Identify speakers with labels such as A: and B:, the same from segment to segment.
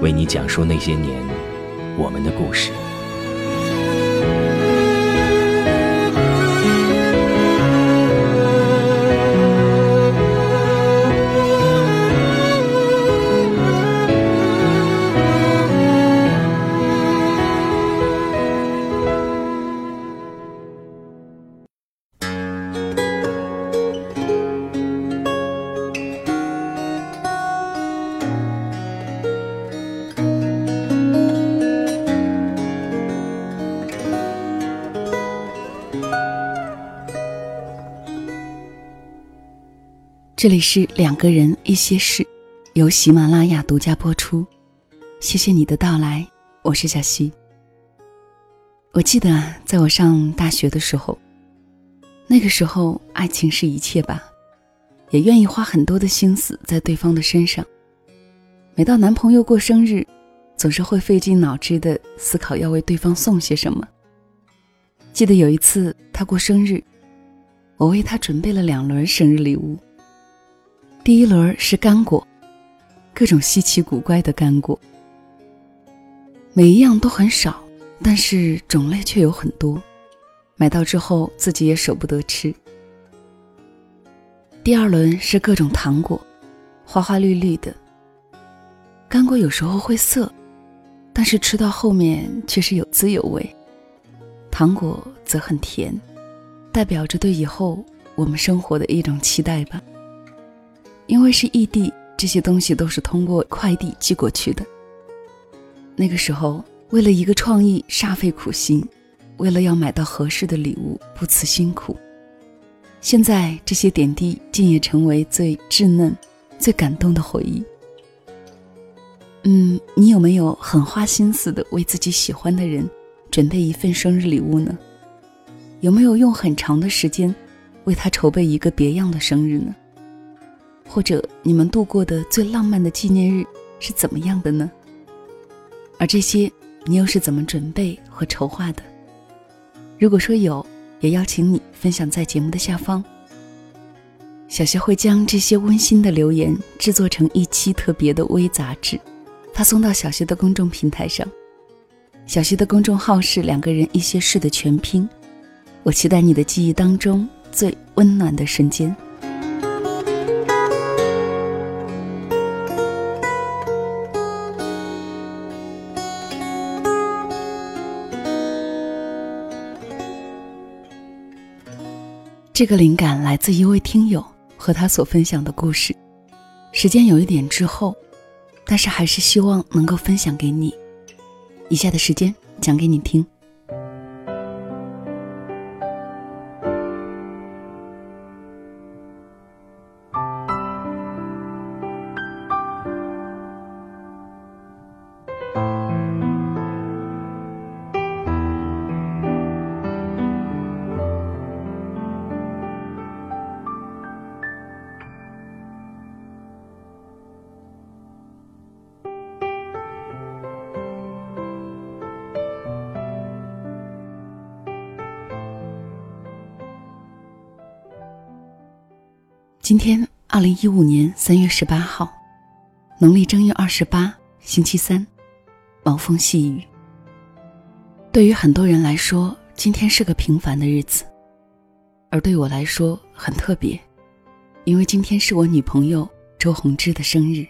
A: 为你讲述那些年我们的故事。
B: 这里是两个人一些事，由喜马拉雅独家播出。谢谢你的到来，我是小溪。我记得啊，在我上大学的时候，那个时候爱情是一切吧，也愿意花很多的心思在对方的身上。每到男朋友过生日，总是会费尽脑汁的思考要为对方送些什么。记得有一次他过生日，我为他准备了两轮生日礼物。第一轮是干果，各种稀奇古怪的干果，每一样都很少，但是种类却有很多，买到之后自己也舍不得吃。第二轮是各种糖果，花花绿绿的。干果有时候会涩，但是吃到后面却是有滋有味。糖果则很甜，代表着对以后我们生活的一种期待吧。因为是异地，这些东西都是通过快递寄过去的。那个时候，为了一个创意煞费苦心，为了要买到合适的礼物不辞辛苦。现在这些点滴竟也成为最稚嫩、最感动的回忆。嗯，你有没有很花心思的为自己喜欢的人准备一份生日礼物呢？有没有用很长的时间为他筹备一个别样的生日呢？或者你们度过的最浪漫的纪念日是怎么样的呢？而这些你又是怎么准备和筹划的？如果说有，也邀请你分享在节目的下方。小溪会将这些温馨的留言制作成一期特别的微杂志，发送到小溪的公众平台上。小溪的公众号是“两个人一些事”的全拼。我期待你的记忆当中最温暖的瞬间。这个灵感来自一位听友和他所分享的故事，时间有一点滞后，但是还是希望能够分享给你。以下的时间讲给你听。今天，二零一五年三月十八号，农历正月二十八，星期三，毛风细雨。对于很多人来说，今天是个平凡的日子，而对我来说很特别，因为今天是我女朋友周宏志的生日。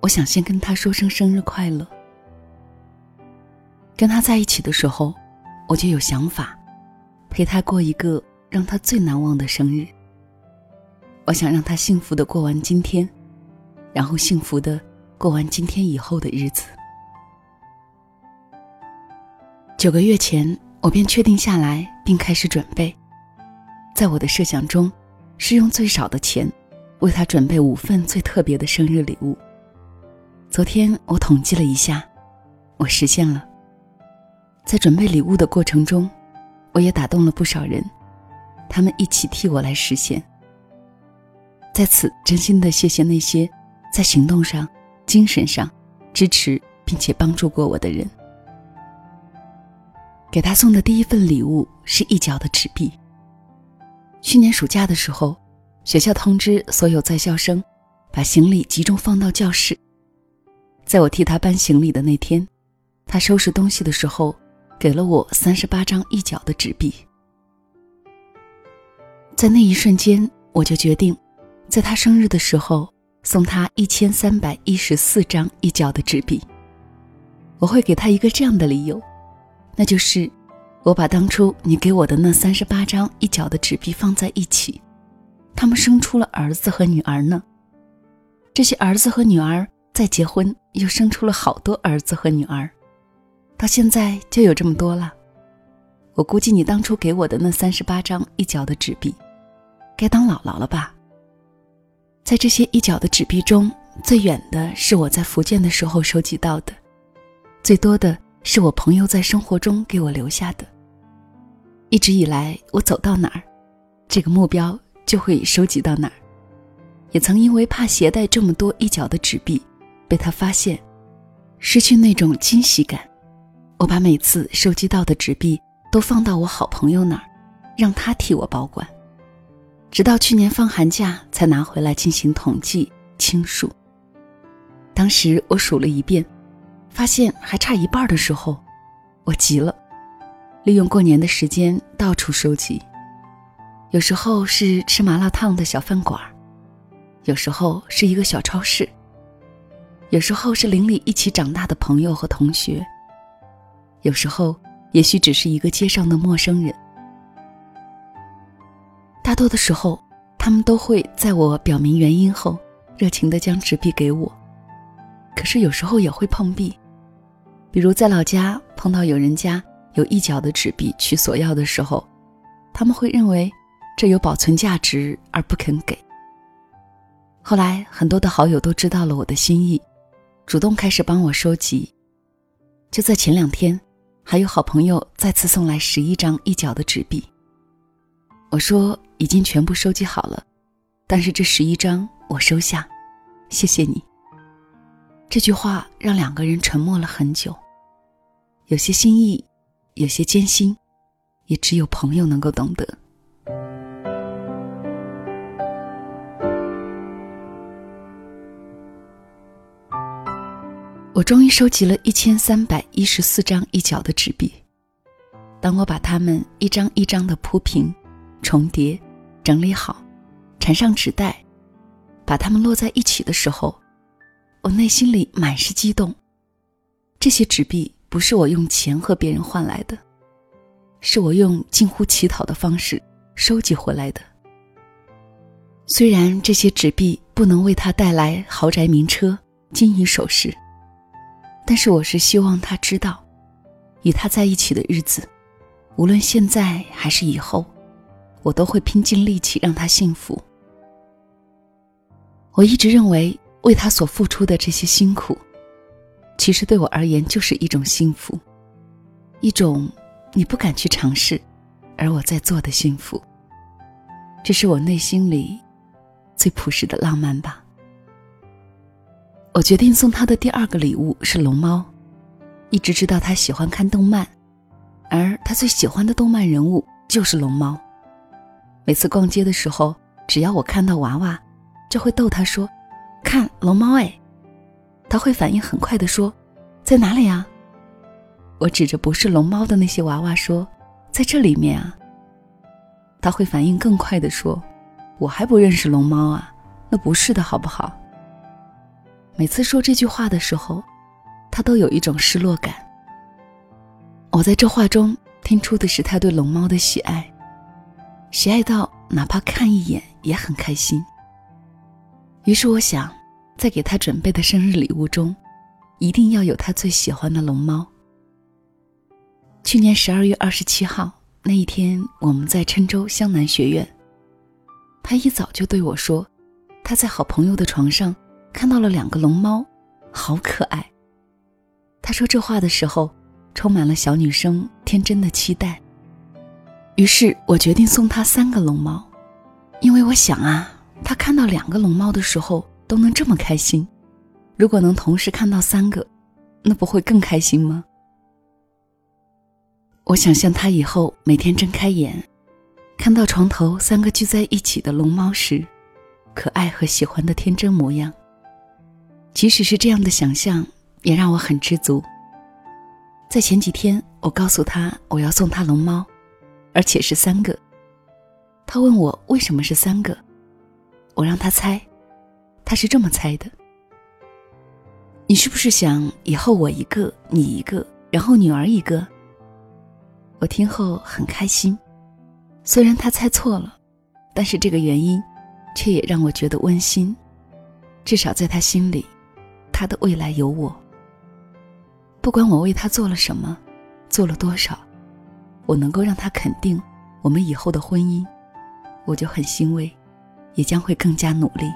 B: 我想先跟她说声生日快乐。跟她在一起的时候，我就有想法，陪她过一个让她最难忘的生日。我想让他幸福的过完今天，然后幸福的过完今天以后的日子。九个月前，我便确定下来，并开始准备。在我的设想中，是用最少的钱，为他准备五份最特别的生日礼物。昨天我统计了一下，我实现了。在准备礼物的过程中，我也打动了不少人，他们一起替我来实现。在此，真心的谢谢那些在行动上、精神上支持并且帮助过我的人。给他送的第一份礼物是一角的纸币。去年暑假的时候，学校通知所有在校生，把行李集中放到教室。在我替他搬行李的那天，他收拾东西的时候，给了我三十八张一角的纸币。在那一瞬间，我就决定，在他生日的时候送他一千三百一十四张一角的纸币。我会给他一个这样的理由，那就是。我把当初你给我的那三十八张一角的纸币放在一起，他们生出了儿子和女儿呢。这些儿子和女儿再结婚，又生出了好多儿子和女儿，到现在就有这么多了。我估计你当初给我的那三十八张一角的纸币，该当姥姥了吧？在这些一角的纸币中，最远的是我在福建的时候收集到的，最多的是我朋友在生活中给我留下的。一直以来，我走到哪儿，这个目标就会收集到哪儿。也曾因为怕携带这么多一角的纸币被他发现，失去那种惊喜感，我把每次收集到的纸币都放到我好朋友那儿，让他替我保管，直到去年放寒假才拿回来进行统计清数。当时我数了一遍，发现还差一半的时候，我急了。利用过年的时间到处收集，有时候是吃麻辣烫的小饭馆有时候是一个小超市，有时候是邻里一起长大的朋友和同学，有时候也许只是一个街上的陌生人。大多的时候，他们都会在我表明原因后，热情地将纸币给我。可是有时候也会碰壁，比如在老家碰到有人家。有一角的纸币去索要的时候，他们会认为这有保存价值而不肯给。后来很多的好友都知道了我的心意，主动开始帮我收集。就在前两天，还有好朋友再次送来十一张一角的纸币。我说已经全部收集好了，但是这十一张我收下，谢谢你。这句话让两个人沉默了很久，有些心意。有些艰辛，也只有朋友能够懂得。我终于收集了一千三百一十四张一角的纸币。当我把它们一张一张的铺平、重叠、整理好，缠上纸袋，把它们摞在一起的时候，我内心里满是激动。这些纸币。不是我用钱和别人换来的，是我用近乎乞讨的方式收集回来的。虽然这些纸币不能为他带来豪宅名车、金银首饰，但是我是希望他知道，与他在一起的日子，无论现在还是以后，我都会拼尽力气让他幸福。我一直认为，为他所付出的这些辛苦。其实对我而言就是一种幸福，一种你不敢去尝试，而我在做的幸福。这是我内心里最朴实的浪漫吧。我决定送他的第二个礼物是龙猫，一直知道他喜欢看动漫，而他最喜欢的动漫人物就是龙猫。每次逛街的时候，只要我看到娃娃，就会逗他说：“看龙猫哎。”他会反应很快的说：“在哪里啊？”我指着不是龙猫的那些娃娃说：“在这里面啊。”他会反应更快的说：“我还不认识龙猫啊，那不是的好不好？”每次说这句话的时候，他都有一种失落感。我在这话中听出的是他对龙猫的喜爱，喜爱到哪怕看一眼也很开心。于是我想，在给他准备的生日礼物中，一定要有他最喜欢的龙猫。去年十二月二十七号那一天，我们在郴州湘南学院。他一早就对我说，他在好朋友的床上看到了两个龙猫，好可爱。他说这话的时候，充满了小女生天真的期待。于是我决定送他三个龙猫，因为我想啊，他看到两个龙猫的时候都能这么开心，如果能同时看到三个，那不会更开心吗？我想象他以后每天睁开眼，看到床头三个聚在一起的龙猫时，可爱和喜欢的天真模样。即使是这样的想象，也让我很知足。在前几天，我告诉他我要送他龙猫，而且是三个。他问我为什么是三个，我让他猜，他是这么猜的：你是不是想以后我一个，你一个，然后女儿一个？我听后很开心，虽然他猜错了，但是这个原因，却也让我觉得温馨。至少在他心里，他的未来有我。不管我为他做了什么，做了多少，我能够让他肯定我们以后的婚姻，我就很欣慰，也将会更加努力。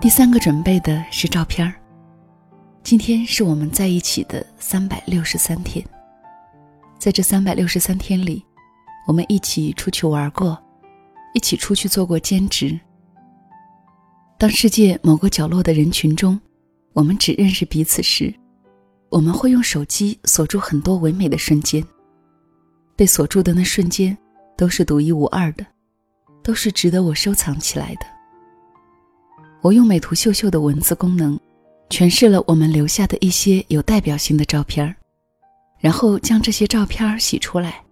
B: 第三个准备的是照片儿。今天是我们在一起的三百六十三天，在这三百六十三天里，我们一起出去玩过，一起出去做过兼职。当世界某个角落的人群中，我们只认识彼此时，我们会用手机锁住很多唯美的瞬间。被锁住的那瞬间，都是独一无二的，都是值得我收藏起来的。我用美图秀秀的文字功能，诠释了我们留下的一些有代表性的照片然后将这些照片洗出来。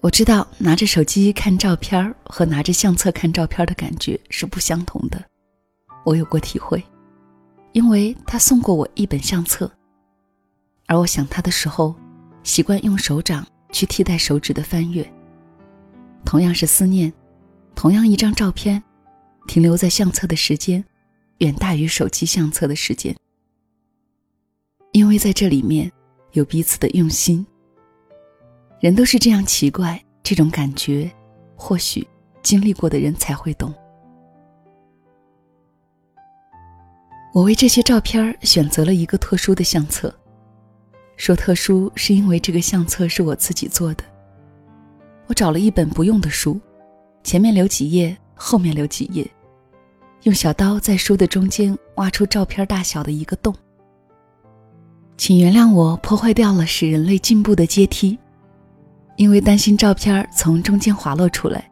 B: 我知道拿着手机看照片和拿着相册看照片的感觉是不相同的，我有过体会，因为他送过我一本相册，而我想他的时候，习惯用手掌去替代手指的翻阅。同样是思念，同样一张照片。停留在相册的时间，远大于手机相册的时间，因为在这里面有彼此的用心。人都是这样奇怪，这种感觉，或许经历过的人才会懂。我为这些照片选择了一个特殊的相册，说特殊是因为这个相册是我自己做的。我找了一本不用的书，前面留几页，后面留几页。用小刀在书的中间挖出照片大小的一个洞。请原谅我破坏掉了使人类进步的阶梯，因为担心照片从中间滑落出来，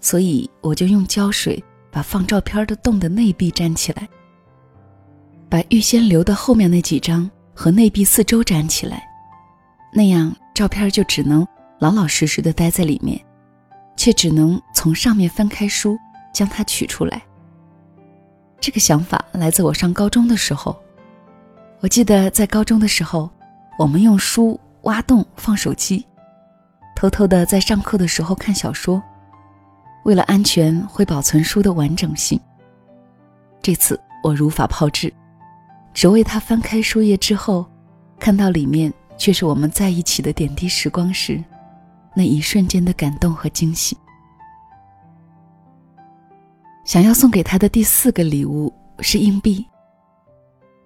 B: 所以我就用胶水把放照片的洞的内壁粘起来，把预先留的后面那几张和内壁四周粘起来，那样照片就只能老老实实的待在里面，却只能从上面翻开书将它取出来。这个想法来自我上高中的时候。我记得在高中的时候，我们用书挖洞放手机，偷偷的在上课的时候看小说。为了安全，会保存书的完整性。这次我如法炮制，只为他翻开书页之后，看到里面却是我们在一起的点滴时光时，那一瞬间的感动和惊喜。想要送给他的第四个礼物是硬币。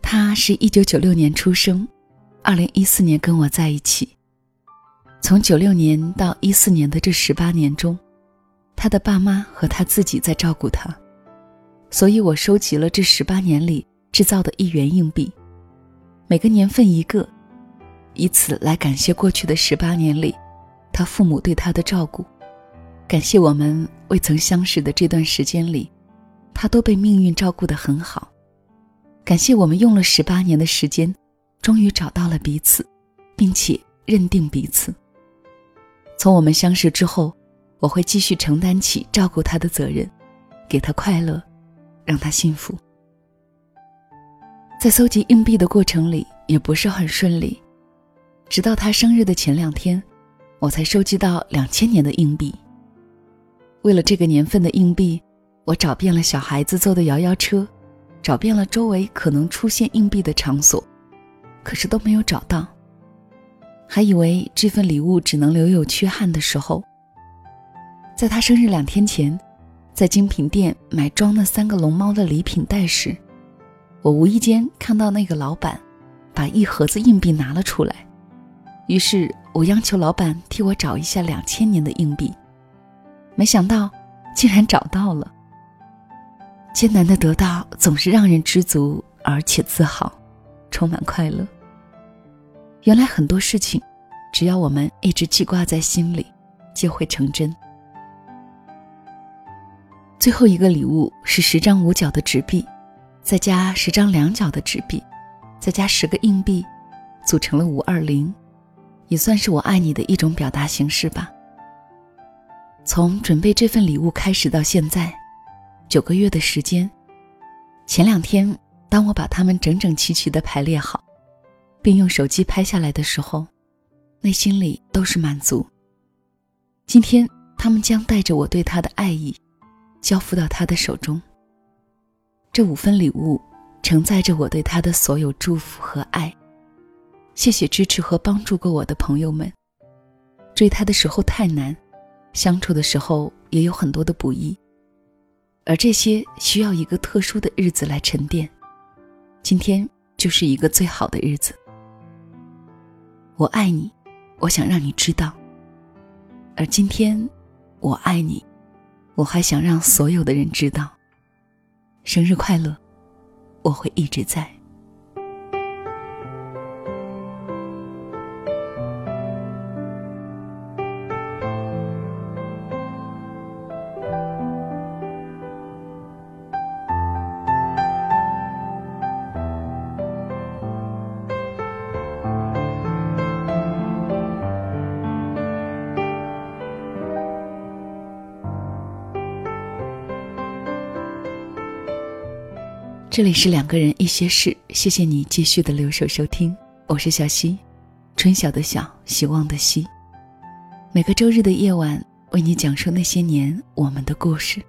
B: 他是一九九六年出生，二零一四年跟我在一起。从九六年到一四年的这十八年中，他的爸妈和他自己在照顾他，所以我收集了这十八年里制造的一元硬币，每个年份一个，以此来感谢过去的十八年里，他父母对他的照顾，感谢我们未曾相识的这段时间里，他都被命运照顾得很好。感谢我们用了十八年的时间，终于找到了彼此，并且认定彼此。从我们相识之后，我会继续承担起照顾他的责任，给他快乐，让他幸福。在搜集硬币的过程里，也不是很顺利，直到他生日的前两天，我才收集到两千年的硬币。为了这个年份的硬币，我找遍了小孩子坐的摇摇车，找遍了周围可能出现硬币的场所，可是都没有找到。还以为这份礼物只能留有缺憾的时候，在他生日两天前，在精品店买装那三个龙猫的礼品袋时，我无意间看到那个老板把一盒子硬币拿了出来，于是我央求老板替我找一下两千年的硬币。没想到，竟然找到了。艰难的得到，总是让人知足而且自豪，充满快乐。原来很多事情，只要我们一直记挂在心里，就会成真。最后一个礼物是十张五角的纸币，再加十张两角的纸币，再加十个硬币，组成了五二零，也算是我爱你的一种表达形式吧。从准备这份礼物开始到现在，九个月的时间。前两天，当我把它们整整齐齐的排列好，并用手机拍下来的时候，内心里都是满足。今天，他们将带着我对他的爱意，交付到他的手中。这五份礼物，承载着我对他的所有祝福和爱。谢谢支持和帮助过我的朋友们。追他的时候太难。相处的时候也有很多的不易，而这些需要一个特殊的日子来沉淀。今天就是一个最好的日子。我爱你，我想让你知道。而今天，我爱你，我还想让所有的人知道。生日快乐，我会一直在。这里是两个人一些事，谢谢你继续的留守收听，我是小溪，春晓的晓，希望的希。每个周日的夜晚，为你讲述那些年我们的故事。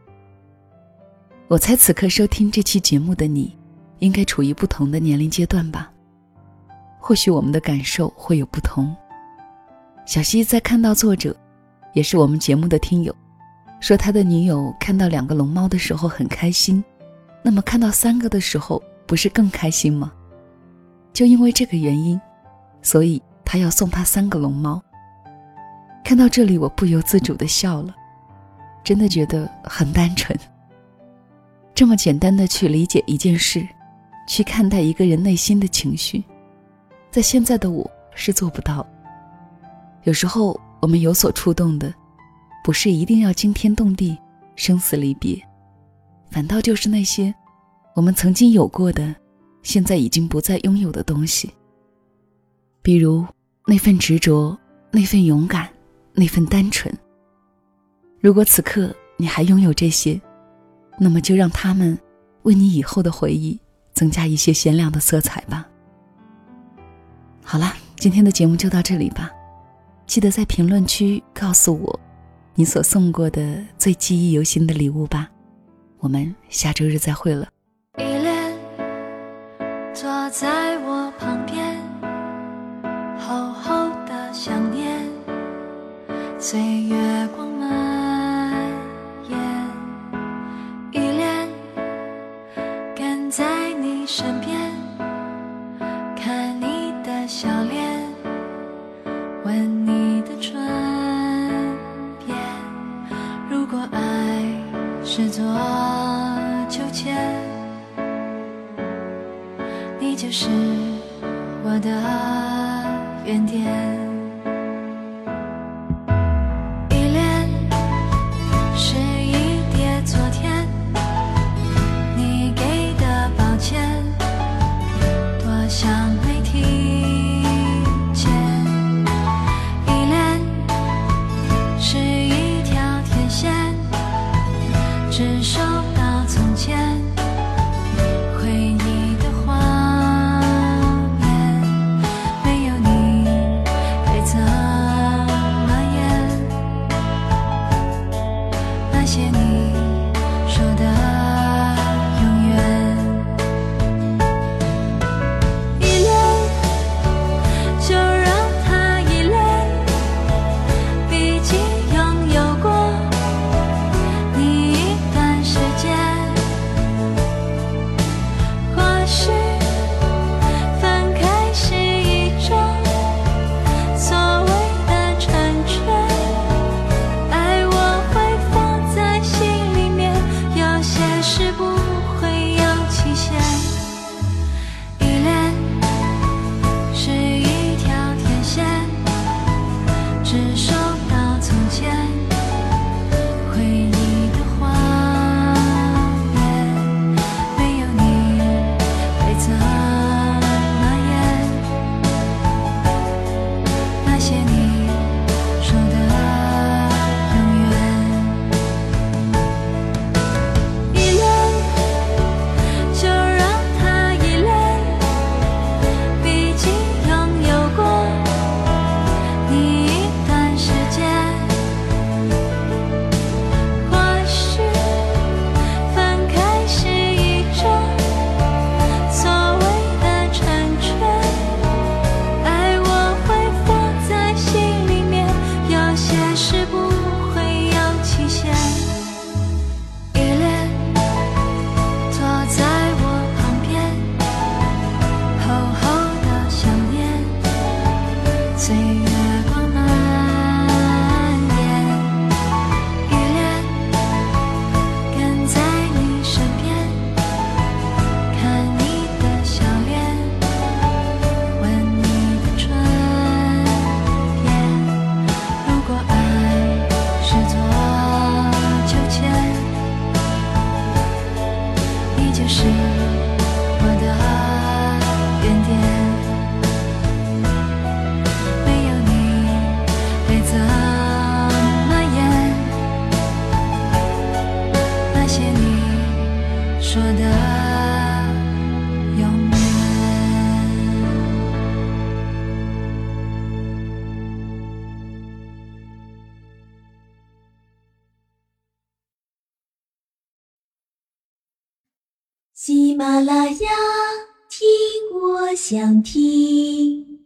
B: 我猜此刻收听这期节目的你，应该处于不同的年龄阶段吧？或许我们的感受会有不同。小溪在看到作者，也是我们节目的听友，说他的女友看到两个龙猫的时候很开心。那么看到三个的时候，不是更开心吗？就因为这个原因，所以他要送他三个龙猫。看到这里，我不由自主的笑了，真的觉得很单纯。这么简单的去理解一件事，去看待一个人内心的情绪，在现在的我是做不到。有时候我们有所触动的，不是一定要惊天动地、生死离别。反倒就是那些我们曾经有过的，现在已经不再拥有的东西。比如那份执着，那份勇敢，那份单纯。如果此刻你还拥有这些，那么就让他们为你以后的回忆增加一些鲜亮的色彩吧。好啦，今天的节目就到这里吧。记得在评论区告诉我，你所送过的最记忆犹新的礼物吧。我们下周日再会了。
C: 依恋坐在我旁边，厚厚的想念，岁月光蔓延。依恋跟在你身边，身上。
D: 喜马拉雅，听我想听。